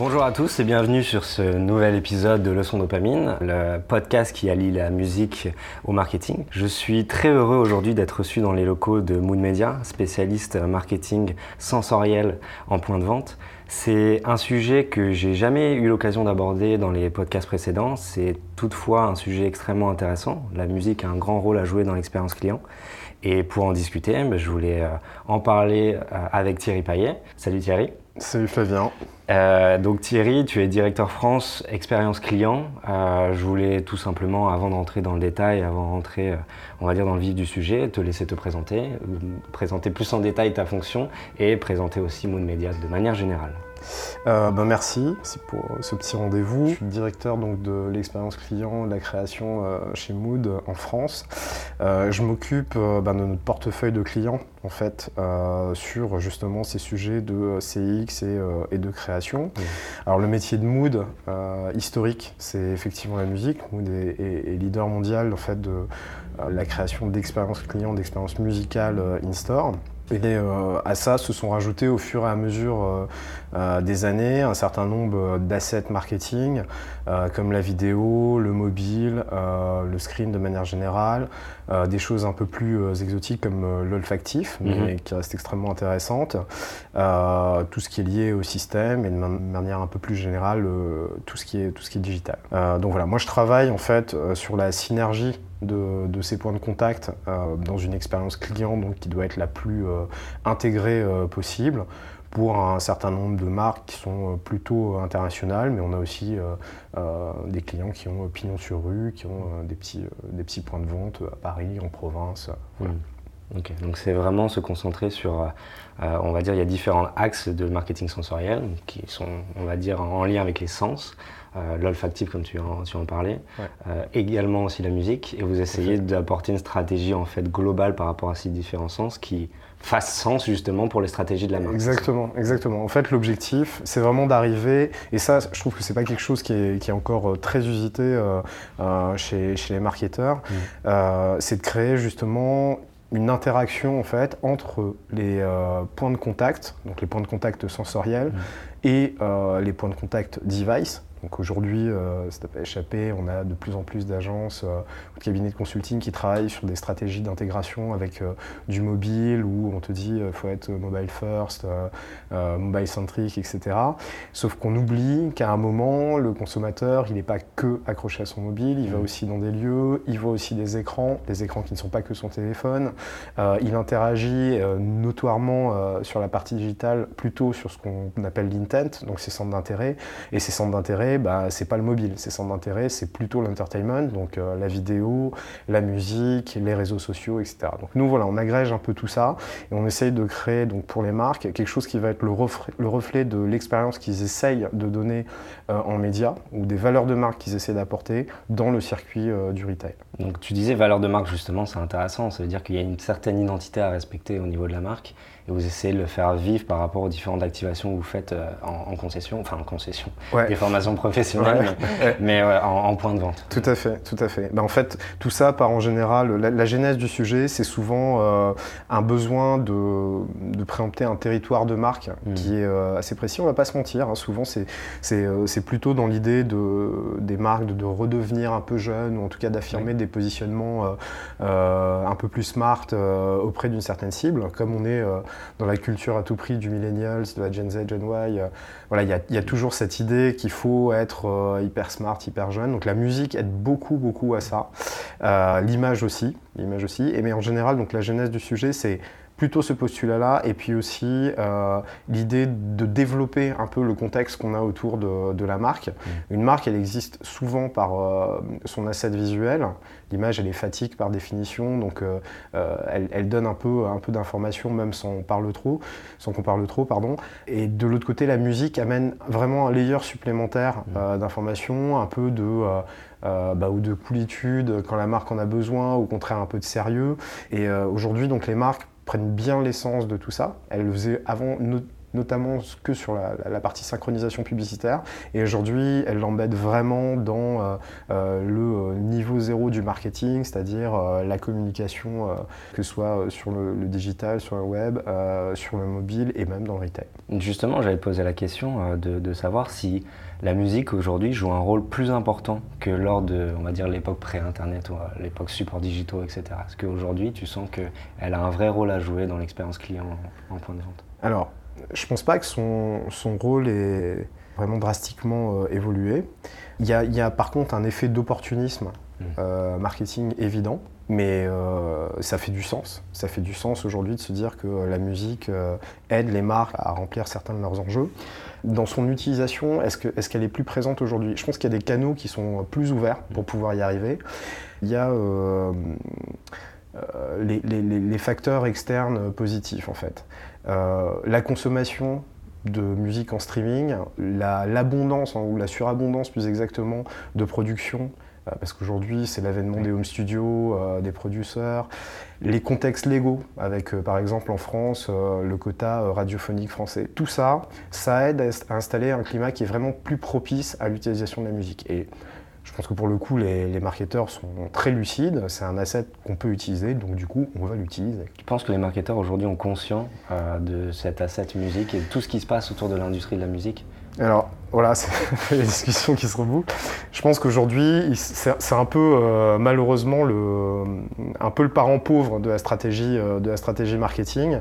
Bonjour à tous et bienvenue sur ce nouvel épisode de Leçon Dopamine, le podcast qui allie la musique au marketing. Je suis très heureux aujourd'hui d'être reçu dans les locaux de Mood Media, spécialiste marketing sensoriel en point de vente. C'est un sujet que j'ai jamais eu l'occasion d'aborder dans les podcasts précédents. C'est toutefois un sujet extrêmement intéressant. La musique a un grand rôle à jouer dans l'expérience client. Et pour en discuter, ben, je voulais euh, en parler euh, avec Thierry Payet. Salut Thierry. Salut Flavien. Euh, donc Thierry, tu es directeur France expérience client. Euh, je voulais tout simplement, avant d'entrer dans le détail, avant d'entrer, euh, on va dire, dans le vif du sujet, te laisser te présenter, présenter plus en détail ta fonction et présenter aussi Moon Media de manière générale. Euh, ben merci, pour ce petit rendez-vous. Je suis directeur donc, de l'expérience client, de la création euh, chez Mood en France. Euh, je m'occupe ben, de notre portefeuille de clients en fait sur justement ces sujets de CX et, de création. Alors le métier de Mood historique, c'est effectivement la musique. Mood est, est, leader mondial en fait de la création d'expériences clients, d'expériences musicales in-store. Et euh, à ça se sont rajoutés au fur et à mesure euh, euh, des années un certain nombre d'assets marketing, comme la vidéo, le mobile, le screen de manière générale, des choses un peu plus exotiques comme l'olfactif, mais mhm. qui restent extrêmement intéressantes, tout ce qui est lié au système et de manière un peu plus générale tout, ce qui est, tout ce qui est digital. donc voilà, moi je travaille en fait sur la synergie de, ces points de contact euh, dans une expérience client donc, qui doit être la plus euh, intégrée euh, possible pour un certain nombre de marques qui sont plutôt internationales, mais on a aussi des clients qui ont pignon sur rue, qui ont des, petits, des petits points de vente à Paris, en province. Mmh. Donc c'est vraiment se concentrer sur, on va dire, il y a différents axes de marketing sensoriel qui sont, on va dire, en lien avec les sens. Euh, l'olfactif comme tu en, tu en parlais, euh, également aussi la musique, et vous essayez d'apporter une stratégie en fait globale par rapport à ces différents sens qui fasse sens justement pour les stratégies de la marque. Exactement, exactement. En fait, l'objectif, c'est vraiment d'arriver, et ça, je trouve que c'est pas quelque chose qui est, qui est encore euh, très usité chez, chez, les marketeurs, mmh. c'est de créer justement une interaction en fait entre les points de contact, donc les points de contact sensoriels, mmh. et les points de contact device, donc aujourd'hui, euh, ça n'a pas échappé, on a de plus en plus d'agences euh, ou de cabinets de consulting qui travaillent sur des stratégies d'intégration avec euh, du mobile où on te dit qu'il faut être mobile first, mobile centric, etc. Sauf qu'on oublie qu'à un moment, le consommateur, il n'est pas que accroché à son mobile, il va mmh. aussi dans des lieux, il voit aussi des écrans, des écrans qui ne sont pas que son téléphone. il interagit notoirement sur la partie digitale plutôt sur ce qu'on appelle l'intent, donc ses centres d'intérêt. Et ces centres d'intérêt, bah, c'est pas le mobile. Ses centres d'intérêt, c'est plutôt l'entertainment, donc euh, la vidéo, la musique, les réseaux sociaux, etc. Donc nous, voilà, on agrège un peu tout ça et on essaye de créer donc, pour les marques quelque chose qui va être le reflet, le reflet de l'expérience qu'ils essayent de donner en médias ou des valeurs de marque qu'ils essaient d'apporter dans le circuit euh, du retail. Donc tu disais valeurs de marque, justement, c'est intéressant. Ça veut dire qu'il y a une certaine identité à respecter au niveau de la marque et vous essayez de le faire vivre par rapport aux différentes activations que vous faites euh, en, concession, enfin en concession, des formations professionnelles, mais, en, point de vente. Tout à fait, tout à fait. Ben, en fait, tout ça part en général, la, genèse du sujet, c'est souvent euh, un besoin de, de, préempter un territoire de marque hmm. qui est euh, assez précis. On ne va pas se mentir, hein. souvent c'est plutôt dans l'idée de, des marques de, redevenir un peu jeunes, ou en tout cas d'affirmer des positionnements un peu plus smart auprès d'une certaine cible, comme on est dans la culture à tout prix du millennials, de la Gen Z, Gen Y. Euh, voilà, il y, a toujours cette idée qu'il faut être euh, hyper smart, hyper jeune. Donc la musique aide beaucoup, beaucoup à ça. Euh, l'image aussi, l'image aussi. Et mais en général, donc la genèse du sujet, c'est plutôt ce postulat-là, et puis aussi euh, l'idée de développer un peu le contexte qu'on a autour de, la marque. Mmh. Une marque, elle existe souvent par euh, son asset visuel. L'image, elle est fatigue par définition, donc euh, elle, donne un peu, un peu d'informations, même sans, parle trop, sans qu'on parle trop. Pardon. Et de l'autre côté, la musique amène vraiment un layer supplémentaire mmh. d'informations, un peu de... bah, ou de coolitude quand la marque en a besoin, au contraire un peu de sérieux. Et aujourd'hui, donc les marques prenne bien l'essence de tout ça. Elle le faisait avant notamment que sur la, partie synchronisation publicitaire. Et aujourd'hui, elle l'embête vraiment dans euh, euh, le niveau zéro du marketing, c'est-à-dire euh, la communication, que ce soit sur le, digital, sur le web, sur le mobile et même dans le retail. Justement, j'avais posé la question de, savoir si la musique aujourd'hui joue un rôle plus important que lors de, l'époque pré-internet ou l'époque support digitaux, etc. Est-ce qu'aujourd'hui, tu sens qu'elle a un vrai rôle à jouer dans l'expérience client en, point de vente Alors, je pense pas que son, rôle ait vraiment drastiquement euh, évolué. Il y, a, par contre un effet d'opportunisme mmh. euh, marketing évident, mais euh, ça fait du sens. Ça fait du sens aujourd'hui de se dire que la musique aide les marques à remplir certains de leurs enjeux. Dans son utilisation, est-ce qu'elle est, est, plus présente aujourd'hui? Je pense qu'il y a des canaux qui sont plus ouverts pour pouvoir y arriver. Il y a les, les, facteurs externes positifs en fait. La consommation de musique en streaming, l'abondance hein, ou la surabondance plus exactement de production euh, parce qu'aujourd'hui c'est l'avènement des home studios, euh, des producteurs, les contextes légaux avec par exemple en France le quota radiophonique français. Tout ça, ça aide à, installer un climat qui est vraiment plus propice à l'utilisation de la musique. Et pense que pour le coup, les, marketeurs sont très lucides. C'est un asset qu'on peut utiliser, donc du coup, on va l'utiliser. Tu penses que les marketeurs aujourd'hui ont conscience euh, de cet asset musique et de tout ce qui se passe autour de l'industrie de la musique? Alors voilà, c'est les discussions qui se rebouclent. Je pense qu'aujourd'hui, c'est un peu euh, malheureusement le, un peu le parent pauvre de la stratégie, euh, de la stratégie marketing.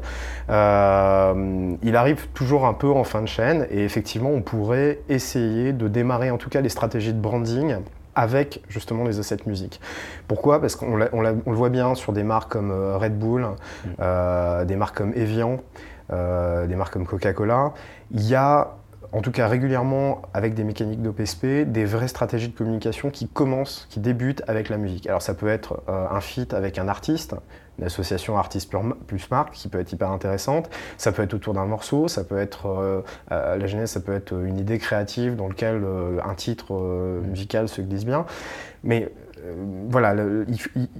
il arrive toujours un peu en fin de chaîne et effectivement, on pourrait essayer de démarrer en tout cas les stratégies de branding avec justement les assets musique. Pourquoi? Parce qu'on le voit bien sur des marques comme euh, Red Bull, mm. euh, des marques comme Evian, euh, des marques comme Coca-Cola. Il y a en tout cas régulièrement avec des mécaniques d'OPSP, des vraies stratégies de communication qui commencent, qui débutent avec la musique. Alors ça peut être un feat avec un artiste, une association artiste plus marque qui peut être hyper intéressante. Ça peut être autour d'un morceau, ça peut être euh, la genèse, ça peut être une idée créative dans laquelle euh, un titre euh, musical se glisse bien. Mais voilà,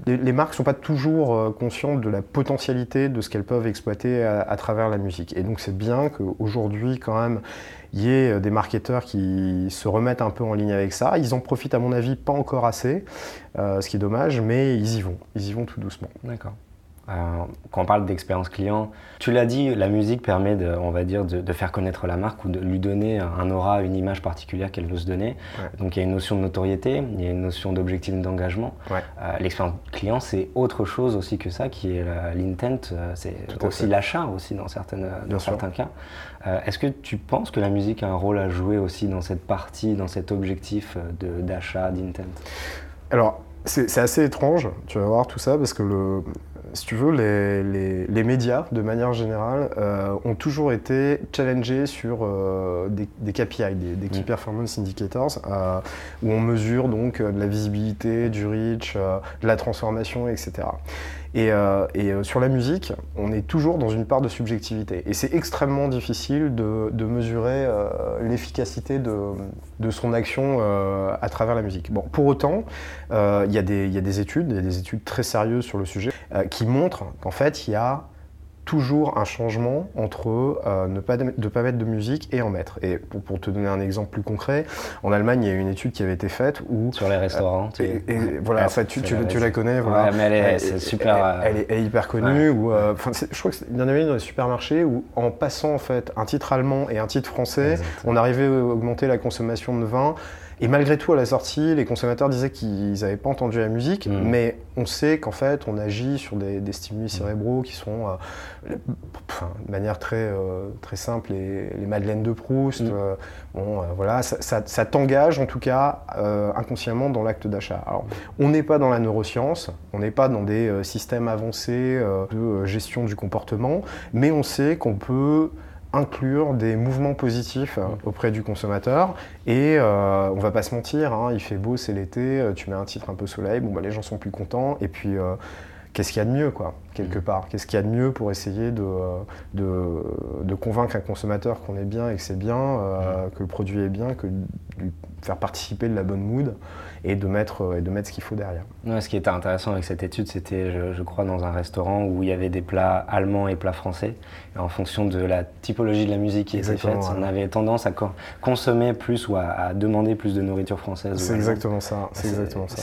les marques ne sont pas toujours conscientes de la potentialité de ce qu'elles peuvent exploiter à, travers la musique. Et donc c'est bien qu'aujourd'hui, quand même, il y ait des marketeurs qui se remettent un peu en ligne avec ça. Ils en profitent, à mon avis, pas encore assez, ce qui est dommage, mais ils y vont. Ils y vont tout doucement. D'accord. Euh, quand on parle d'expérience client, tu l'as dit, la musique permet, de, on va dire, de, faire connaître la marque ou de lui donner un aura, une image particulière qu'elle veut se donner. Donc il y a une notion de notoriété, il y a une notion d'objectif d'engagement. Euh, l'expérience client, c'est autre chose aussi que ça, qui est l'intent, euh, c'est aussi l'achat aussi dans, certaines, dans certains cas. Est-ce que tu penses que la musique a un rôle à jouer aussi dans cette partie, dans cet objectif d'achat, d'intent? Alors, c'est assez étrange, tu vas voir tout ça, parce que le, si tu veux, les, médias, de manière générale, euh, ont toujours été challengés sur euh, des, KPI, des, Key mm. Performance Indicators, euh, où on mesure donc de la visibilité, du reach, de la transformation, etc. Et, euh, euh, sur la musique, on est toujours dans une part de subjectivité. Et c'est extrêmement difficile de, mesurer euh, l'efficacité de, son action à travers la musique. Bon, pour autant, il y, a des études, il y a des études très sérieuses sur le sujet, qui montrent qu'en fait, il y a toujours un changement entre euh, ne pas de, pas mettre de musique et en mettre. Et pour, te donner un exemple plus concret, en Allemagne, il y a une étude qui avait été faite où sur les restaurants. Euh, et, voilà, en fait, tu, tu, la connais. Voilà. mais elle est, super. Elle, est, hyper connue. Euh, je crois qu'il y en avait une dans les supermarchés où, en passant en fait un titre allemand et un titre français, on arrivait à augmenter la consommation de vin. Et malgré tout, à la sortie, les consommateurs disaient qu'ils n'avaient pas entendu la musique, mm. mais on sait qu'en fait, on agit sur des, stimuli mm. cérébraux qui sont, euh, de manière très, euh, très simple, les, les, madeleines de Proust. Mm. Euh, bon, voilà, ça, ça, t'engage en tout cas inconsciemment dans l'acte d'achat. Alors, on n'est pas dans la neuroscience, on n'est pas dans des systèmes avancés de gestion du comportement, mais on sait qu'on peut inclure des mouvements positifs euh, auprès du consommateur. Et euh, on va pas se mentir, hein, il fait beau, c'est l'été, euh, tu mets un titre un peu soleil, bon, bah, les gens sont plus contents. Et puis, qu'est-ce qu'il y a de mieux quoi quelque part? Qu'est-ce qu'il y a de mieux pour essayer de, de, de convaincre un consommateur qu'on est bien et que c'est bien, que le produit est bien, que de lui faire participer de la bonne mood? Et de mettre, et de mettre ce qu'il faut derrière. ce qui était intéressant avec cette étude, c'était, je, crois, dans un restaurant où il y avait des plats allemands et plats français. Et en fonction de la typologie de la musique qui était faite, on avait tendance à consommer plus ou à, demander plus de nourriture française. C'est exactement ça. C'est exactement ça.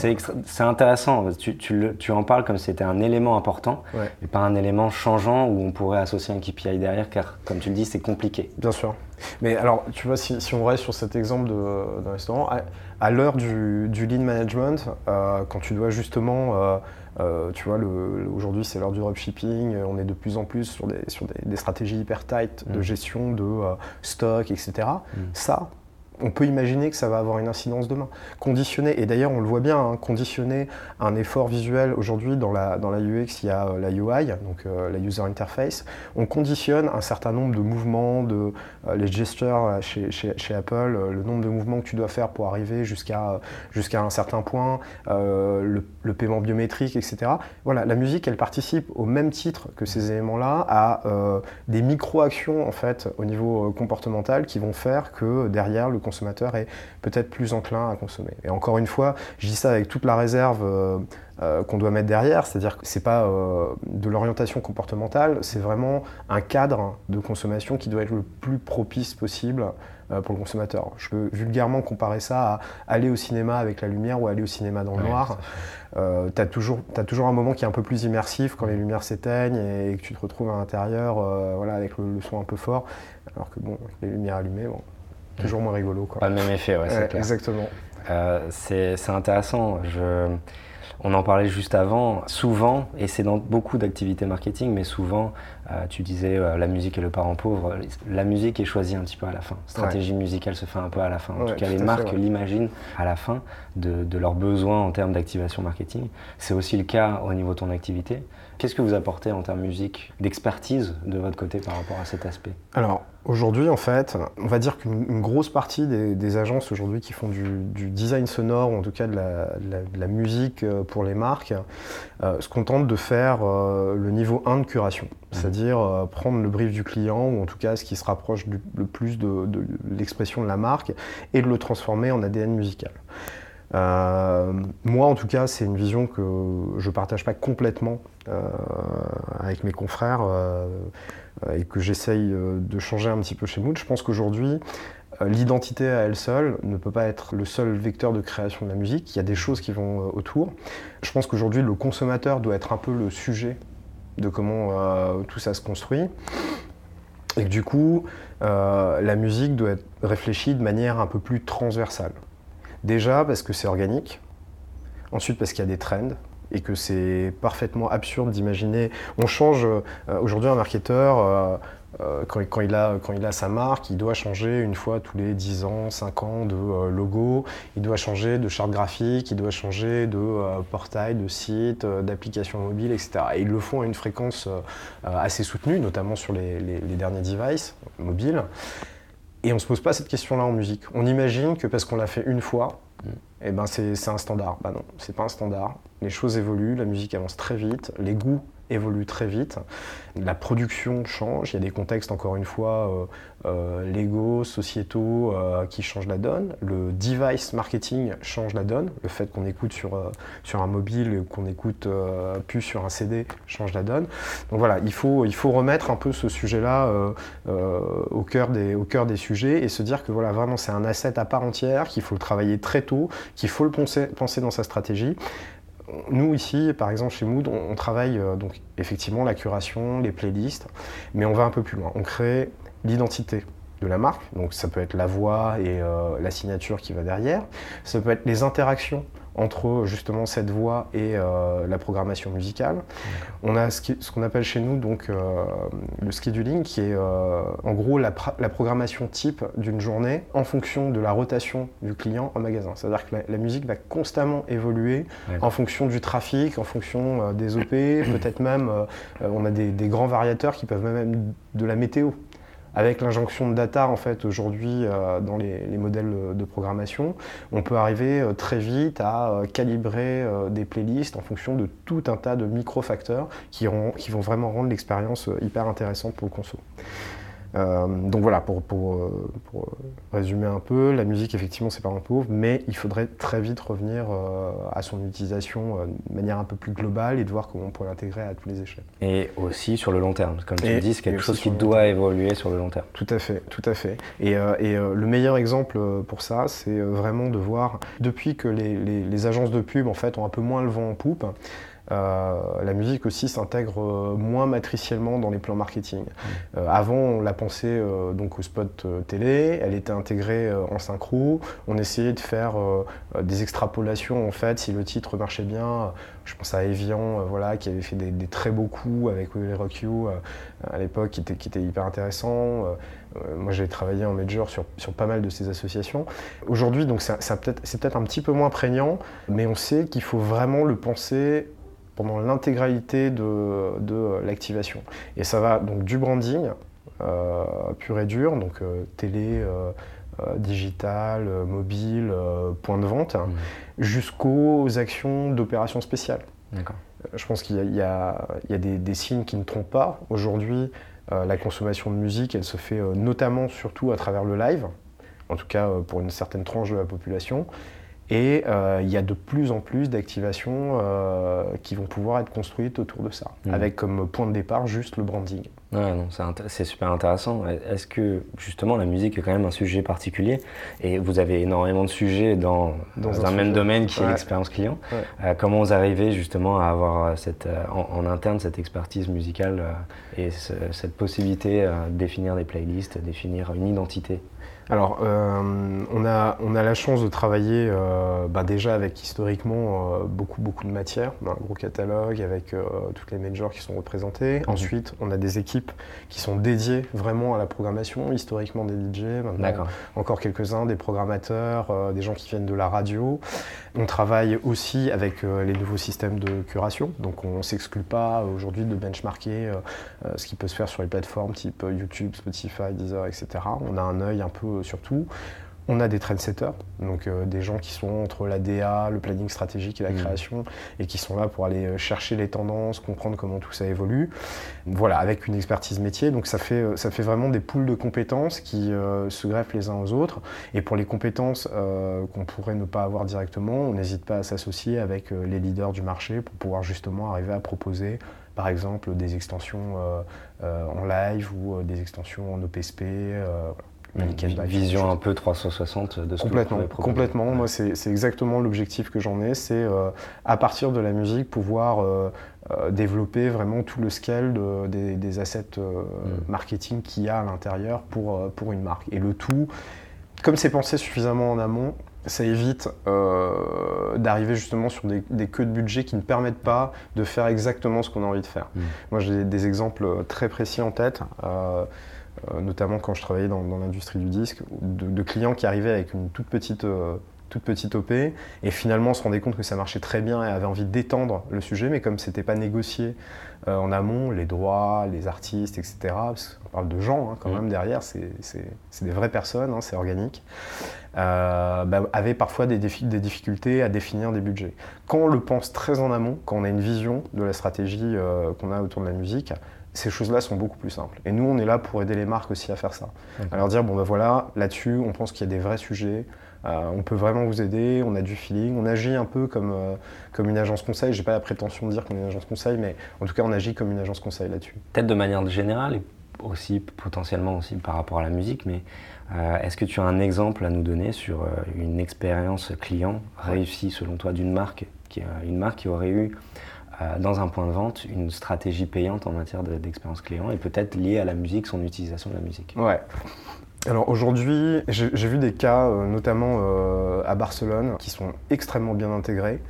C'est intéressant. Tu, tu, tu, en parles comme si c'était un élément important et pas un élément changeant où on pourrait associer un KPI derrière, car comme tu le dis, c'est compliqué. Bien sûr. Mais alors, tu vois, si, on reste sur cet exemple d'un restaurant, à, l'heure du, du, lean management, euh, quand tu dois justement, euh, euh, tu vois, aujourd'hui c'est l'heure du dropshipping, on est de plus en plus sur des, sur des, stratégies hyper tight de mm. gestion de stock, etc. Mm. Ça, on peut imaginer que ça va avoir une incidence demain. Conditionner, et d'ailleurs on le voit bien, hein, conditionner un effort visuel aujourd'hui dans la, UX, il y a euh, la UI, donc euh, la User Interface. On conditionne un certain nombre de mouvements, de, euh, les gestures chez, Apple, le nombre de mouvements que tu dois faire pour arriver jusqu'à jusqu'à un certain point, le, le, paiement biométrique, etc. Voilà, la musique, elle participe au même titre que ces éléments-là à des micro-actions en fait au niveau comportemental qui vont faire que derrière le consommateur est peut-être plus enclin à consommer. Et encore une fois, je dis ça avec toute la réserve euh, euh, qu'on doit mettre derrière, c'est-à-dire que ce n'est pas euh, de l'orientation comportementale, c'est vraiment un cadre de consommation qui doit être le plus propice possible pour le consommateur. Je peux vulgairement comparer ça à aller au cinéma avec la lumière ou aller au cinéma dans le noir. tu as, toujours, as toujours un moment qui est un peu plus immersif quand les lumières s'éteignent et, que tu te retrouves à l'intérieur voilà, avec le, le, son un peu fort, alors que bon, les lumières allumées, bon, toujours moins rigolo. Quoi. Pas le même effet, ouais, c'est clair. Exactement. Euh, c'est intéressant. Je, on en parlait juste avant. Souvent, et c'est dans beaucoup d'activités marketing, mais souvent, euh, tu disais euh, la musique est le parent pauvre. La musique est choisie un petit peu à la fin. Stratégie musicale se fait un peu à la fin. En tout cas, les marques l'imaginent à la fin de, de leurs besoins en termes d'activation marketing. C'est aussi le cas au niveau de ton activité. Qu'est-ce que vous apportez en termes musique, d'expertise de votre côté par rapport à cet aspect? Alors aujourd'hui, en fait, on va dire qu'une grosse partie des, agences aujourd'hui qui font du, design sonore, ou en tout cas de la, musique euh, pour les marques, euh, se contentent de faire euh, le niveau 1 de curation. Mmh. C'est-à-dire prendre le brief du client, ou en tout cas ce qui se rapproche le plus de, de l'expression de la marque, et de le transformer en ADN musical. Euh, moi, en tout cas, c'est une vision que je ne partage pas complètement euh, avec mes confrères euh, et que j'essaye de changer un petit peu chez Mood. Je pense qu'aujourd'hui, l'identité à elle seule ne peut pas être le seul vecteur de création de la musique. Il y a des choses qui vont autour. Je pense qu'aujourd'hui, le consommateur doit être un peu le sujet de comment tout ça se construit. Et que du coup, la musique doit être réfléchie de manière un peu plus transversale. Déjà parce que c'est organique, ensuite parce qu'il y a des trends et que c'est parfaitement absurde d'imaginer. On change, euh, aujourd'hui un marketeur, euh, euh, quand, il a, quand il a sa marque, il doit changer une fois tous les 10 ans, 5 ans de logo, il doit changer de charte graphique, il doit changer de portail, de site, d'application mobile, etc. Et ils le font à une fréquence assez soutenue, notamment sur les, les derniers devices mobiles. Et on ne se pose pas cette question-là en musique. On imagine que parce qu'on l'a fait une fois, mm. eh ben c'est un standard. Bah non, c'est pas un standard. Les choses évoluent, la musique avance très vite, les goûts évolue très vite. La production change, il y a des contextes, encore une fois, euh, euh, légaux, sociétaux, euh, qui changent la donne. Le device marketing change la donne. Le fait qu'on écoute sur, sur un mobile, qu'on écoute plus sur un CD, change la donne. Donc voilà, il faut, il faut remettre un peu ce sujet-là au, cœur des, des sujets et se dire que voilà, vraiment, c'est un asset à part entière, qu'il faut le travailler très tôt, qu'il faut le penser, penser dans sa stratégie nous ici, par exemple chez Mood, on, travaille euh, donc effectivement la curation, les playlists, mais on va un peu plus loin. On crée l'identité de la marque, donc ça peut être la voix et euh, la signature qui va derrière, ça peut être les interactions entre justement cette voix et euh, la programmation musicale. On a ce qu'on appelle chez nous donc euh, le scheduling, qui est euh, en gros la, programmation type d'une journée en fonction de la rotation du client en magasin. C'est-à-dire que la, musique va constamment évoluer en fonction du trafic, en fonction des OP, peut-être même on a des, des, grands variateurs qui peuvent même être de la météo avec l'injonction de data en fait aujourd'hui dans les, modèles de programmation, on peut arriver très vite à calibrer des playlists en fonction de tout un tas de micro-facteurs qui, qui vont vraiment rendre l'expérience hyper intéressante pour le conso. Euh, donc voilà, pour, pour, euh, pour, résumer un peu, la musique effectivement c'est pas un pauvre, mais il faudrait très vite revenir euh, à son utilisation de manière un peu plus globale et de voir comment on pourrait l'intégrer à tous les échelles. Et aussi sur le long terme, comme tu le dis, c'est quelque chose qui doit évoluer sur le long terme. Tout à fait, tout à fait. Et, et le meilleur exemple pour ça, c'est vraiment de voir, depuis que les, les, les, agences de pub en fait ont un peu moins le vent en poupe, euh, la musique aussi s'intègre euh, moins matriciellement dans les plans marketing. Mmh. Euh, avant, on la pensait donc au spot télé, elle était intégrée en synchro, on essayait de faire des extrapolations en fait si le titre marchait bien. Je pense à Evian, voilà, qui avait fait des, très beaux coups avec les Rock You à l'époque, qui était, qui était hyper intéressant. moi, j'ai travaillé en major sur, sur, pas mal de ces associations. Aujourd'hui, donc c'est peut-être peut un petit peu moins prégnant, mais on sait qu'il faut vraiment le penser pendant l'intégralité de, l'activation. Et ça va donc du branding euh, pur et dur, donc euh, télé, euh, digital, mobile, point de vente, mmh. jusqu'aux actions d'opérations spéciales. Je pense qu'il y a, des, signes qui ne trompent pas. Aujourd'hui, la consommation de musique, elle se fait notamment surtout à travers le live, en tout cas pour une certaine tranche de la population. Et euh, il y a de plus en plus d'activations euh, qui vont pouvoir être construites autour de ça, mmh. avec comme point de départ juste le branding. Ouais, c'est super intéressant. Est-ce que justement la musique est quand même un sujet particulier? Et vous avez énormément de sujets dans, dans, un, même domaine qui est l'expérience client. Euh, comment vous arrivez justement à avoir cette, en, interne cette expertise musicale et cette possibilité de définir des playlists, définir une identité alors, euh, on, a, on a la chance de travailler euh, bah, déjà avec historiquement euh, beaucoup, beaucoup de matières, un gros catalogue avec toutes les majors qui sont représentées. Mhm. Ensuite, on a des équipes qui sont dédiées vraiment à la programmation, historiquement des DJ, maintenant encore quelques-uns, des programmateurs, des gens qui viennent de la radio. On travaille aussi avec les nouveaux systèmes de curation, donc on ne s'exclut pas aujourd'hui de benchmarker ce qui peut se faire sur les plateformes type YouTube, Spotify, Deezer, etc. On a un œil un peu surtout. On a des trendsetters, donc euh, des gens qui sont entre la DA, le planning stratégique et la mmh. création, et qui sont là pour aller euh, chercher les tendances, comprendre comment tout ça évolue. Voilà, avec une expertise métier, donc ça fait, euh, ça fait vraiment des poules de compétences qui se greffent les uns aux autres. Et pour les compétences qu'on pourrait ne pas avoir directement, on n'hésite pas à s'associer avec les leaders du marché pour pouvoir justement arriver à proposer par exemple des extensions en live ou des extensions en OPSP. Une vision un peu 360 de ce complètement, que Complètement. Moi, c'est exactement l'objectif que j'en ai. C'est euh, à partir de la musique pouvoir euh, euh, développer vraiment tout le scale des, assets mm. marketing qu'il y a à l'intérieur pour, pour une marque. Et le tout, comme c'est pensé suffisamment en amont, ça évite d'arriver justement sur des, queues de budget qui ne permettent pas de faire exactement ce qu'on a envie de faire. Mm. Moi, j'ai des exemples très précis en tête. Euh, notamment quand je travaillais dans, l'industrie du disque, de, clients qui arrivaient avec une toute petite, euh, toute petite OP et finalement se rendaient compte que ça marchait très bien et avaient envie d'étendre le sujet, mais comme c'était pas négocié euh, en amont, les droits, les artistes, etc., parce on parle de gens hein, quand mmh. même derrière, c'est des vraies personnes, hein, c'est organique, bah, avaient parfois des, des, difficultés à définir des budgets. Quand on le pense très en amont, quand on a une vision de la stratégie qu'on a autour de la musique, ces choses-là sont beaucoup plus simples. Et nous, on est là pour aider les marques aussi à faire ça. À leur dire, bon ben voilà, là-dessus, on pense qu'il y a des vrais sujets, euh, on peut vraiment vous aider, on a du feeling, on agit un peu comme, euh, comme une agence conseil. J'ai pas la prétention de dire qu'on est une agence conseil, mais en tout cas, on agit comme une agence conseil là-dessus. Peut-être de manière générale et aussi potentiellement aussi par rapport à la musique, mais euh, est-ce que tu as un exemple à nous donner sur une expérience client réussie selon toi d'une marque, qui, une marque qui aurait eu dans un point de vente une stratégie payante en matière d'expérience client et peut-être liée à la musique, son utilisation de la musique Ouais. Alors aujourd'hui, j'ai vu des cas, euh, notamment euh, à Barcelone, qui sont extrêmement bien intégrés,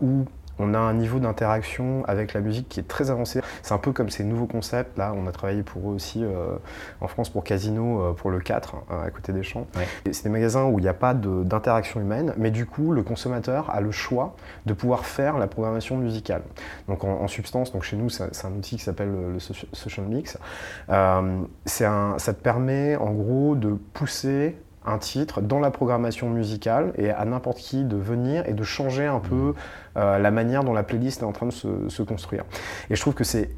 où on a un niveau d'interaction avec la musique qui est très avancé. C'est un peu comme ces nouveaux concepts. Là, on a travaillé pour eux aussi euh, en France pour Casino, euh, pour le 4, hein, à côté des champs. C'est des magasins où il n'y a pas d'interaction humaine, mais du coup, le consommateur a le choix de pouvoir faire la programmation musicale. Donc en, substance, donc chez nous, c'est un outil qui s'appelle le, Social Mix. Euh, un, ça te permet en gros de pousser un titre dans la programmation musicale et à n'importe qui de venir et de changer un peu euh, la manière dont la playlist est en train de se construire. Et je trouve que c'est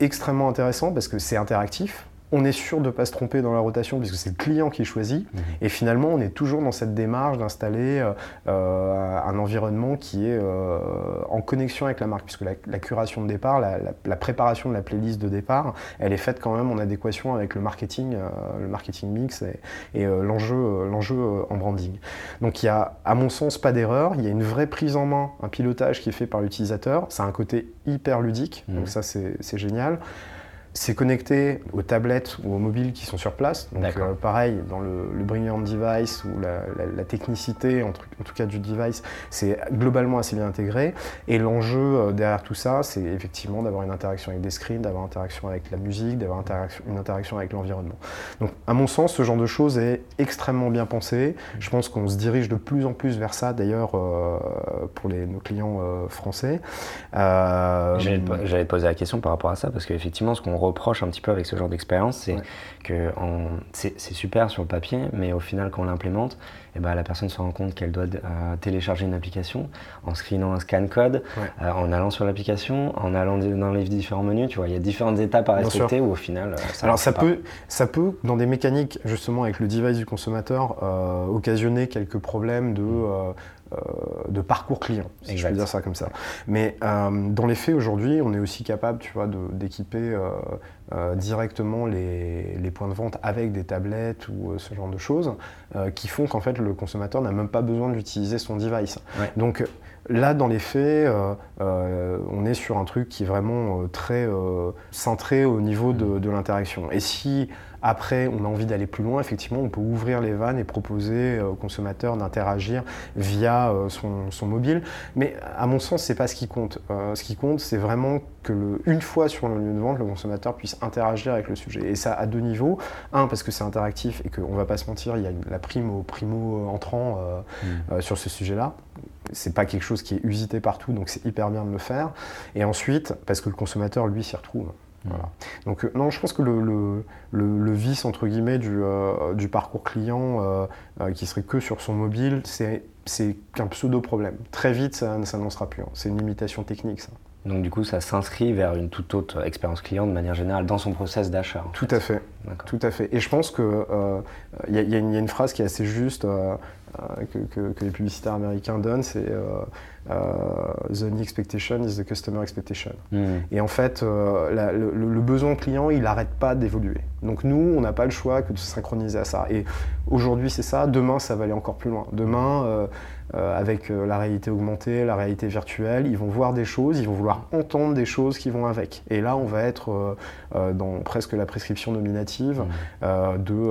extrêmement intéressant parce que c'est interactif, on est sûr de ne pas se tromper dans la rotation puisque c'est le client qui choisit. Mhm. Et finalement, on est toujours dans cette démarche d'installer euh, euh, un environnement qui est euh, en connexion avec la marque, puisque la, curation de départ, la, préparation de la playlist de départ, elle est faite quand même en adéquation avec le marketing, le marketing mix et, l'enjeu, l'enjeu en branding. Donc il y a, à mon sens, pas d'erreur. Il y a une vraie prise en main, un pilotage qui est fait par l'utilisateur. Ça a un côté hyper ludique, donc mhm. ça c'est génial. C'est connecté aux tablettes ou aux mobiles qui sont sur place. Donc euh, pareil, dans le, le bring your device ou la, technicité, en, tout cas du device, c'est globalement assez bien intégré. Et l'enjeu euh, derrière tout ça, c'est effectivement d'avoir une interaction avec des screens, d'avoir une interaction avec la musique, d'avoir une interaction avec l'environnement. Donc à mon sens, ce genre de choses est extrêmement bien pensé. Je pense qu'on se dirige de plus en plus vers ça, d'ailleurs, euh, pour les, nos clients français. J'allais te poser la question par rapport à ça, parce qu'effectivement, ce qu'on reproche un petit peu avec ce genre d'expérience, c'est que c'est super sur le papier, mais au final, quand on l'implémente, eh ben, la personne se rend compte qu'elle doit euh, télécharger une application en screenant un scan code, euh, en allant sur l'application, en allant dans les différents menus. Tu vois, il y a différentes étapes à respecter où au final. Euh, ça Alors ça peut, ça peut, dans des mécaniques justement avec le device du consommateur, occasionner quelques problèmes de de parcours client, si je peux dire ça comme ça. Mais dans les faits, aujourd'hui, on est aussi capable, tu vois, d'équiper euh, directement les, points de vente avec des tablettes ou euh, ce genre de choses euh, qui font qu'en fait le consommateur n'a même pas besoin d'utiliser son device. Donc là, dans les faits, on est sur un truc qui est vraiment très centré au niveau de, de l'interaction. Et si après, on a envie d'aller plus loin. Effectivement, on peut ouvrir les vannes et proposer au consommateur d'interagir via euh, son, mobile. Mais à mon sens, c'est pas ce qui compte. Euh, ce qui compte, c'est vraiment que une fois sur le lieu de vente, le consommateur puisse interagir avec le sujet. Et ça à deux niveaux. Un, parce que c'est interactif et qu'on va pas se mentir, il y a la prime au primo entrant euh, mmh. sur ce sujet-là c'est pas quelque chose qui est usité partout, donc c'est hyper bien de le faire. Et ensuite, parce que le consommateur, lui, s'y retrouve. Donc euh, non, je pense que le, le, vice entre guillemets du, euh, du parcours client euh, qui serait que sur son mobile, c'est qu'un pseudo problème. Très vite, ça, ça n'en sera plus. Hein. C'est une limitation technique, ça. Donc du coup, ça s'inscrit vers une toute autre expérience client de manière générale dans son process d'achat. Tout à fait. Tout à fait. Et je pense qu'il il y, a une phrase qui est assez juste que, que, les publicitaires américains donnent, c'est euh, the new expectation is the customer expectation. Hmm. Et en fait, euh, le, besoin client, il n'arrête pas d'évoluer. Donc nous, on n'a pas le choix que de se synchroniser à ça. Et aujourd'hui, c'est ça. Demain, ça va aller encore plus loin. Demain, euh, avec la réalité augmentée, la réalité virtuelle, ils vont voir des choses, ils vont vouloir entendre des choses qui vont avec. Et là, on va être dans presque la prescription nominative hmm. de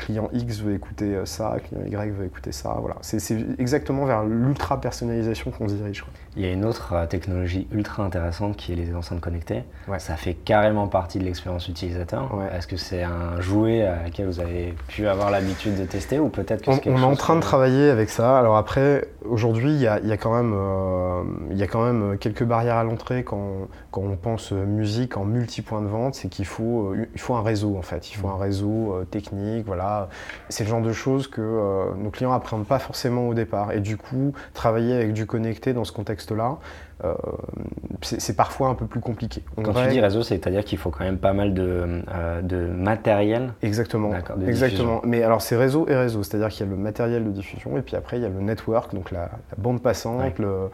client X veut écouter euh, ça, client Y veut écouter ça. Voilà. C'est exactement vers l'ultra personnalisation qu'on se dirige. Il y a une autre euh, technologie ultra intéressante qui est les enceintes connectées. Ça fait carrément partie de l'expérience utilisateur. Est-ce que c'est un jouet à laquelle vous avez pu avoir l'habitude de tester ou peut-être que On, on est en train de travailler avec ça. Alors après, aujourd'hui, il y, a, quand même, euh, il y a quand même quelques barrières à l'entrée quand, quand, on pense musique en multi-point de vente. C'est qu'il faut, il faut un réseau en fait. Il faut un réseau technique. Voilà c'est le genre de choses que euh, nos clients appréhendent pas forcément au départ. Et du coup, travailler avec du connecté dans ce contexte-là, euh, c'est parfois un peu plus compliqué. quand tu dis réseau, c'est-à-dire qu'il faut quand même pas mal de, euh, matériel Exactement. Exactement. Mais alors c'est réseau et réseau, c'est-à-dire qu'il y a le matériel de diffusion et puis après il y a le network, donc la, bande passante, le,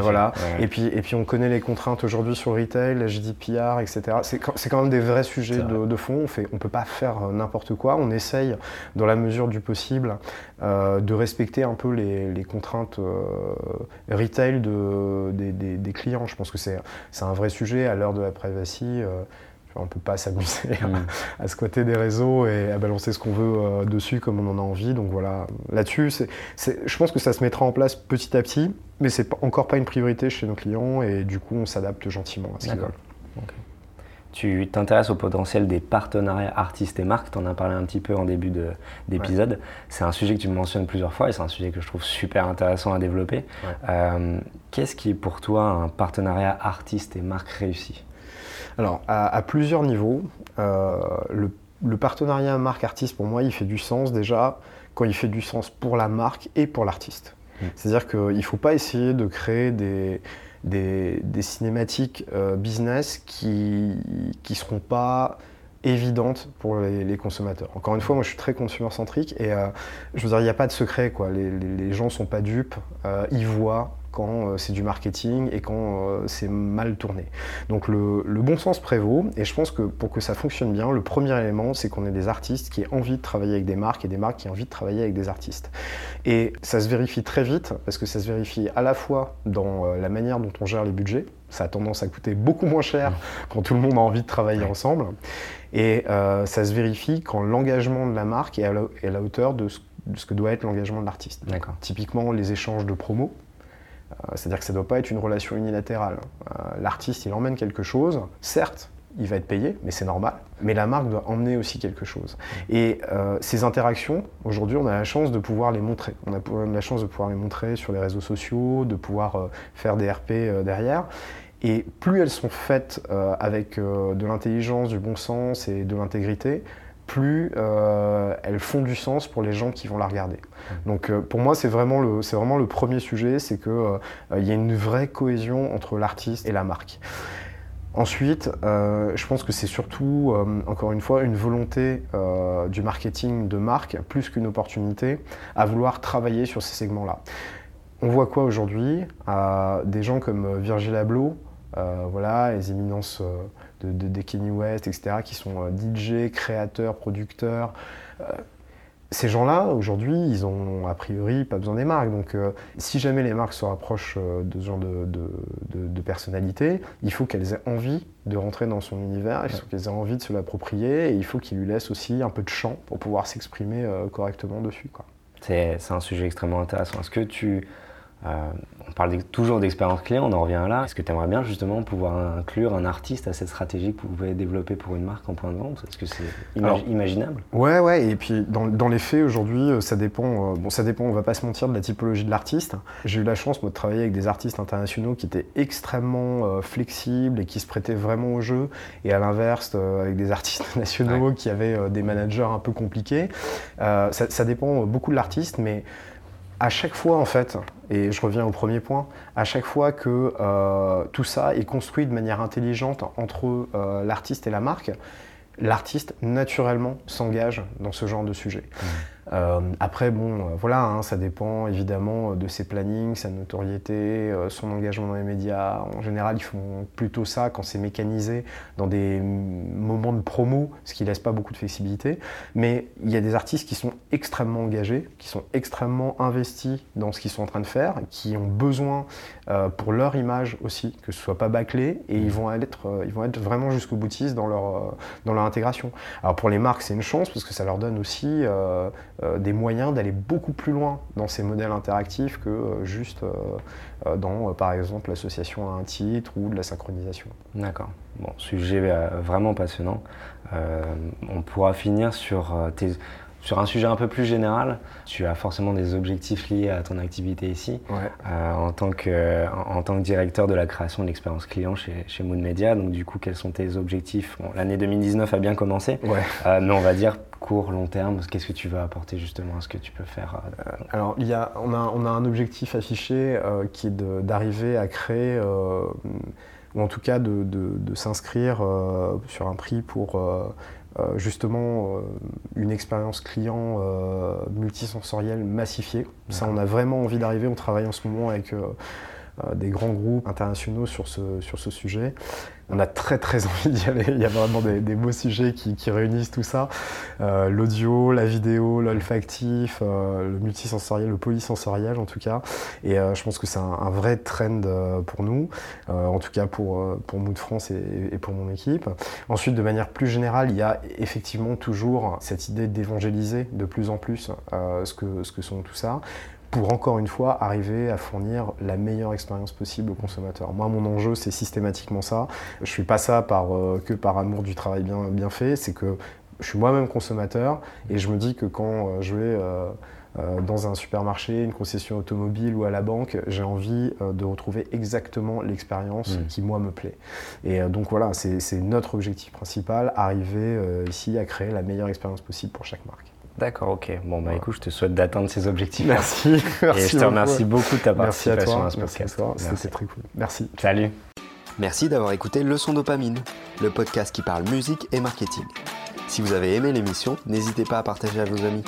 voilà. Et puis et puis on connaît les contraintes aujourd'hui sur le retail, la GDPR, etc. C'est quand même des vrais sujets de, fond. On fait, on peut pas faire euh, n'importe quoi. On essaye dans la mesure du possible de respecter un peu les, contraintes retail de, des, des, clients. Je pense que c'est un vrai sujet à l'heure de la privacy. Euh, On ne peut pas s'amuser à, à, squatter des réseaux et à balancer ce qu'on veut dessus comme on en a envie. Donc voilà, là-dessus, je pense que ça se mettra en place petit à petit, mais c'est encore pas une priorité chez nos clients et du coup, on s'adapte gentiment à ce qu'ils veulent. Tu t'intéresses au potentiel des partenariats artistes et marques, tu en as parlé un petit peu en début d'épisode. C'est un sujet que tu mentionnes plusieurs fois et c'est un sujet que je trouve super intéressant à développer. Euh, qu'est-ce qui est pour toi un partenariat artiste et marque réussi? Alors, à, plusieurs niveaux. Euh, le, partenariat marque-artiste, pour moi, il fait du sens déjà quand il fait du sens pour la marque et pour l'artiste. Mmh. C'est-à-dire qu'il ne faut pas essayer de créer des des, cinématiques euh, business qui ne seront pas évidentes pour les, consommateurs. Encore une fois, moi je suis très consumer-centrique et euh, je veux dire, il n'y a pas de secret. Quoi. Les, les, gens ne sont pas dupes, euh, ils voient quand euh, c'est du marketing et quand euh, c'est mal tourné. Donc le, bon sens prévaut et je pense que pour que ça fonctionne bien, le premier élément c'est qu'on ait des artistes qui aient envie de travailler avec des marques et des marques qui aient envie de travailler avec des artistes. Et ça se vérifie très vite parce que ça se vérifie à la fois dans euh, la manière dont on gère les budgets, ça a tendance à coûter beaucoup moins cher quand tout le monde a envie de travailler ensemble. Et ça se vérifie quand l'engagement de la marque est à la, hauteur de ce, de ce, que doit être l'engagement de l'artiste. Typiquement, les échanges de promos. Euh, c'est-à-dire que ça ne doit pas être une relation unilatérale. Euh, l'artiste, il emmène quelque chose, certes, il va être payé, mais c'est normal. Mais la marque doit emmener aussi quelque chose. Et euh, ces interactions, aujourd'hui, on a la chance de pouvoir les montrer. On a la chance de pouvoir les montrer sur les réseaux sociaux, de pouvoir faire des RP derrière. Et plus elles sont faites avec de l'intelligence, du bon sens et de l'intégrité, plus euh, elles font du sens pour les gens qui vont la regarder. Donc euh, pour moi, c'est vraiment, le, vraiment le premier sujet, c'est qu'il euh, y a une vraie cohésion entre l'artiste et la marque. Ensuite, je pense que c'est surtout, encore une fois, une volonté du marketing de marque, plus qu'une opportunité, à vouloir travailler sur ces segments-là. On voit quoi aujourd'hui? Des gens comme Virgil Abloh, voilà, les éminences de, de, Kenny West, etc., qui sont euh, DJ, créateurs, producteurs. Euh, ces gens-là, aujourd'hui, ils ont a priori pas besoin des marques. Donc, euh, si jamais les marques se rapprochent de ce genre de, de, personnalité, il faut qu'elles aient envie de rentrer dans son univers, il faut qu'elles aient envie de se l'approprier, et il faut qu'ils lui laissent aussi un peu de champ pour pouvoir s'exprimer correctement dessus. C'est un sujet extrêmement intéressant. Est-ce que tu euh, on parle toujours d'expérience client, on en revient là. Est-ce que tu aimerais bien justement pouvoir inclure un artiste à cette stratégie que vous pouvez développer pour une marque en point de vente? Est-ce que c'est imaginable? Ouais, ouais. Et puis dans, les faits aujourd'hui, euh, ça dépend. Euh, bon, ça dépend. On va pas se mentir de la typologie de l'artiste. J'ai eu la chance moi, de travailler avec des artistes internationaux qui étaient extrêmement flexibles et qui se prêtaient vraiment au jeu. Et à l'inverse, avec des artistes nationaux qui avaient des managers un peu compliqués. ça, ça, dépend beaucoup de l'artiste, mais à chaque fois, en fait, et je reviens au premier point, à chaque fois que euh, tout ça est construit de manière intelligente entre euh, l'artiste et la marque, l'artiste naturellement s'engage dans ce genre de sujet. Mmh. Euh, après, bon, euh, voilà, hein, ça dépend évidemment de ses plannings, sa notoriété, euh, son engagement dans les médias. En général, ils font plutôt ça quand c'est mécanisé dans des moments de promo, ce qui laisse pas beaucoup de flexibilité. Mais il y a des artistes qui sont extrêmement engagés, qui sont extrêmement investis dans ce qu'ils sont en train de faire, qui ont besoin pour leur image aussi que ce soit pas bâclé, et ils vont être, ils vont être vraiment jusqu'au boutiste dans leur, dans leur intégration. Alors pour les marques, c'est une chance parce que ça leur donne aussi euh, des moyens d'aller beaucoup plus loin dans ces modèles interactifs que euh, juste euh, dans, par exemple, l'association à un titre ou de la synchronisation. D'accord. Bon, sujet vraiment passionnant. on pourra finir sur tes sur un sujet un peu plus général, tu as forcément des objectifs liés à ton activité ici, en, tant que, en, tant que directeur de la création de l'expérience client chez, chez Moon Media. Donc du coup, quels sont tes objectifs? L'année 2019 a bien commencé, mais on va dire court, long terme Qu'est-ce que tu veux apporter justement à ce que tu peux faire euh, Alors, il y a, on, a, on a un objectif affiché euh, qui est d'arriver à créer, euh, ou en tout cas de, de, s'inscrire sur un prix pour justement une expérience client multisensorielle massifiée. Ça, on a vraiment envie d'arriver. On travaille en ce moment avec des grands groupes internationaux sur ce, sur ce sujet. On a très très envie d'y aller. Il y a vraiment des, beaux sujets qui, réunissent tout ça. Euh, l'audio, la vidéo, l'olfactif, euh, le multisensoriel, le polysensoriel en tout cas. Et euh, je pense que c'est un, vrai trend pour nous, en tout cas pour, pour Mood France et, pour mon équipe. Ensuite, de manière plus générale, il y a effectivement toujours cette idée d'évangéliser de plus en plus ce, que, ce que sont tout ça pour encore une fois arriver à fournir la meilleure expérience possible au consommateur. Moi, mon enjeu, c'est systématiquement ça. Je ne suis pas ça par, euh, que par amour du travail bien, bien fait, c'est que je suis moi-même consommateur et je me dis que quand euh, je vais euh, dans un supermarché, une concession automobile ou à la banque, j'ai envie de retrouver exactement l'expérience mmh. qui, moi, me plaît. Et donc voilà, c'est notre objectif principal, arriver ici à créer la meilleure expérience possible pour chaque marque. D'accord, ok. Bon, bah écoute, je te souhaite d'atteindre ces objectifs. Merci. Merci et je te remercie beaucoup de ta participation à, ce podcast. C'était très cool. Merci. Salut. Merci d'avoir écouté Leçon Dopamine, le podcast qui parle musique et marketing. Si vous avez aimé l'émission, n'hésitez pas à partager à vos amis.